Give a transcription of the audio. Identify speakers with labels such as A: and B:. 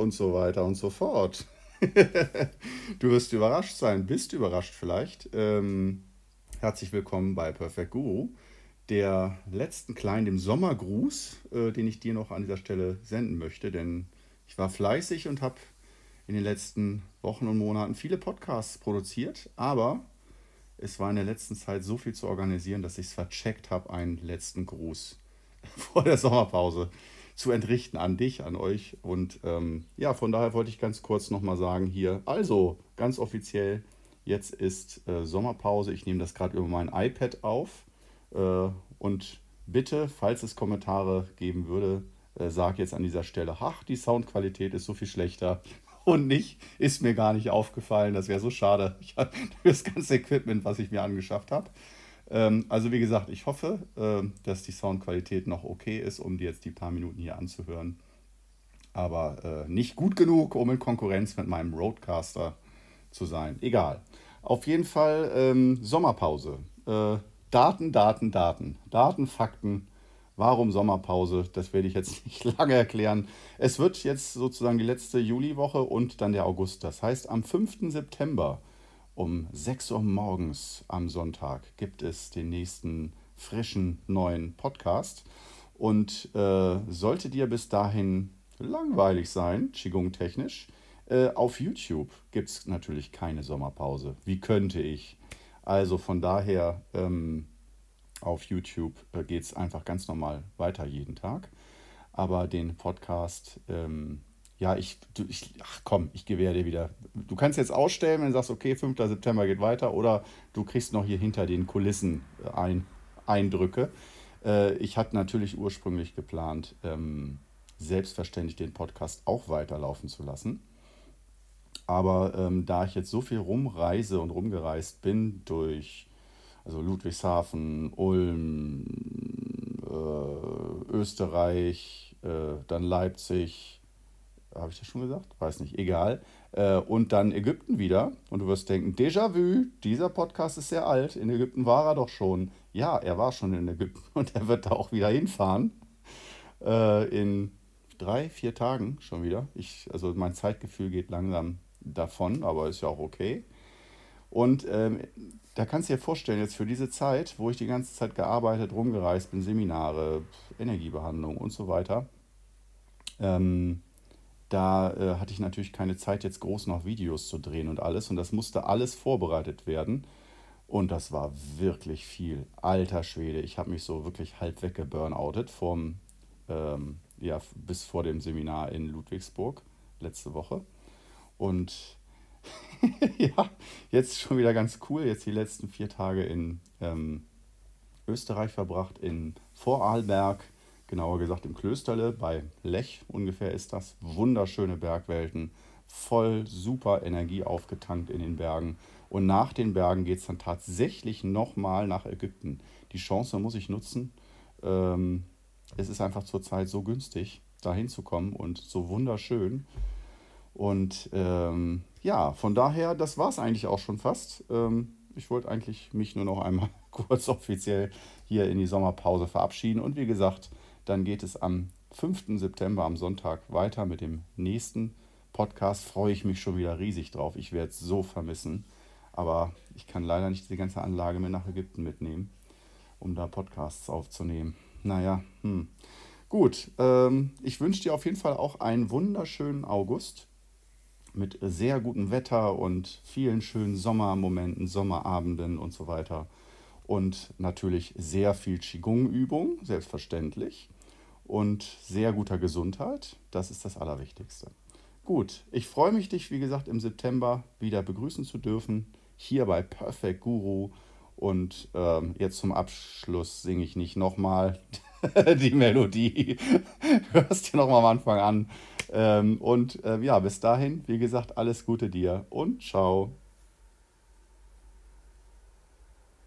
A: und so weiter und so fort. du wirst überrascht sein, bist überrascht vielleicht. Ähm, herzlich willkommen bei Perfect Guru, der letzten kleinen, dem Sommergruß, äh, den ich dir noch an dieser Stelle senden möchte, denn ich war fleißig und habe in den letzten Wochen und Monaten viele Podcasts produziert, aber es war in der letzten Zeit so viel zu organisieren, dass ich es vercheckt habe, einen letzten Gruß vor der Sommerpause zu entrichten an dich, an euch. Und ähm, ja, von daher wollte ich ganz kurz nochmal sagen hier, also ganz offiziell, jetzt ist äh, Sommerpause. Ich nehme das gerade über mein iPad auf. Äh, und bitte, falls es Kommentare geben würde, äh, sag jetzt an dieser Stelle, ach, die Soundqualität ist so viel schlechter. Und nicht, ist mir gar nicht aufgefallen. Das wäre so schade. Ich habe das ganze Equipment, was ich mir angeschafft habe. Ähm, also wie gesagt, ich hoffe, äh, dass die Soundqualität noch okay ist, um dir jetzt die paar Minuten hier anzuhören. Aber äh, nicht gut genug, um in Konkurrenz mit meinem Roadcaster zu sein. Egal. Auf jeden Fall ähm, Sommerpause. Äh, Daten, Daten, Daten. Daten, Fakten. Warum Sommerpause? Das werde ich jetzt nicht lange erklären. Es wird jetzt sozusagen die letzte Juliwoche und dann der August. Das heißt, am 5. September um 6 Uhr morgens am Sonntag gibt es den nächsten frischen neuen Podcast. Und äh, sollte dir bis dahin langweilig sein, Qigong-technisch, äh, auf YouTube gibt es natürlich keine Sommerpause. Wie könnte ich? Also von daher ähm, auf YouTube äh, geht es einfach ganz normal weiter jeden Tag. Aber den Podcast ähm, ja, ich, du, ich, ach komm, ich gewähre dir wieder. Du kannst jetzt ausstellen, wenn du sagst, okay, 5. September geht weiter, oder du kriegst noch hier hinter den Kulissen äh, ein, Eindrücke. Äh, ich hatte natürlich ursprünglich geplant, ähm, selbstverständlich den Podcast auch weiterlaufen zu lassen. Aber ähm, da ich jetzt so viel rumreise und rumgereist bin durch also Ludwigshafen, Ulm, äh, Österreich, äh, dann Leipzig, habe ich das schon gesagt? Weiß nicht, egal. Äh, und dann Ägypten wieder. Und du wirst denken, Déjà-vu, dieser Podcast ist sehr alt. In Ägypten war er doch schon. Ja, er war schon in Ägypten und er wird da auch wieder hinfahren. Äh, in drei, vier Tagen schon wieder. Ich, also mein Zeitgefühl geht langsam davon, aber ist ja auch okay. Und ähm, da kannst du dir vorstellen, jetzt für diese Zeit, wo ich die ganze Zeit gearbeitet, rumgereist bin, Seminare, Energiebehandlung und so weiter, ähm, da äh, hatte ich natürlich keine Zeit, jetzt groß noch Videos zu drehen und alles. Und das musste alles vorbereitet werden. Und das war wirklich viel. Alter Schwede, ich habe mich so wirklich halb weggeburnoutet vom, ähm, ja, bis vor dem Seminar in Ludwigsburg letzte Woche. Und ja, jetzt schon wieder ganz cool. Jetzt die letzten vier Tage in ähm, Österreich verbracht, in Vorarlberg genauer gesagt im Klösterle bei Lech ungefähr ist das. Wunderschöne Bergwelten, voll super Energie aufgetankt in den Bergen. Und nach den Bergen geht es dann tatsächlich nochmal nach Ägypten. Die Chance muss ich nutzen. Ähm, es ist einfach zurzeit so günstig, da hinzukommen und so wunderschön. Und ähm, ja, von daher, das war es eigentlich auch schon fast. Ähm, ich wollte eigentlich mich nur noch einmal kurz offiziell hier in die Sommerpause verabschieden. Und wie gesagt, dann geht es am 5. September am Sonntag weiter mit dem nächsten Podcast. Freue ich mich schon wieder riesig drauf. Ich werde es so vermissen. Aber ich kann leider nicht die ganze Anlage mit nach Ägypten mitnehmen, um da Podcasts aufzunehmen. Naja, hm. Gut, ähm, ich wünsche dir auf jeden Fall auch einen wunderschönen August mit sehr gutem Wetter und vielen schönen Sommermomenten, Sommerabenden und so weiter. Und natürlich sehr viel Qigong-Übung, selbstverständlich und sehr guter Gesundheit. Das ist das Allerwichtigste. Gut, ich freue mich, dich, wie gesagt, im September wieder begrüßen zu dürfen, hier bei Perfect Guru. Und ähm, jetzt zum Abschluss singe ich nicht nochmal die Melodie. Hörst dir nochmal am Anfang an. Ähm, und äh, ja, bis dahin, wie gesagt, alles Gute dir und ciao.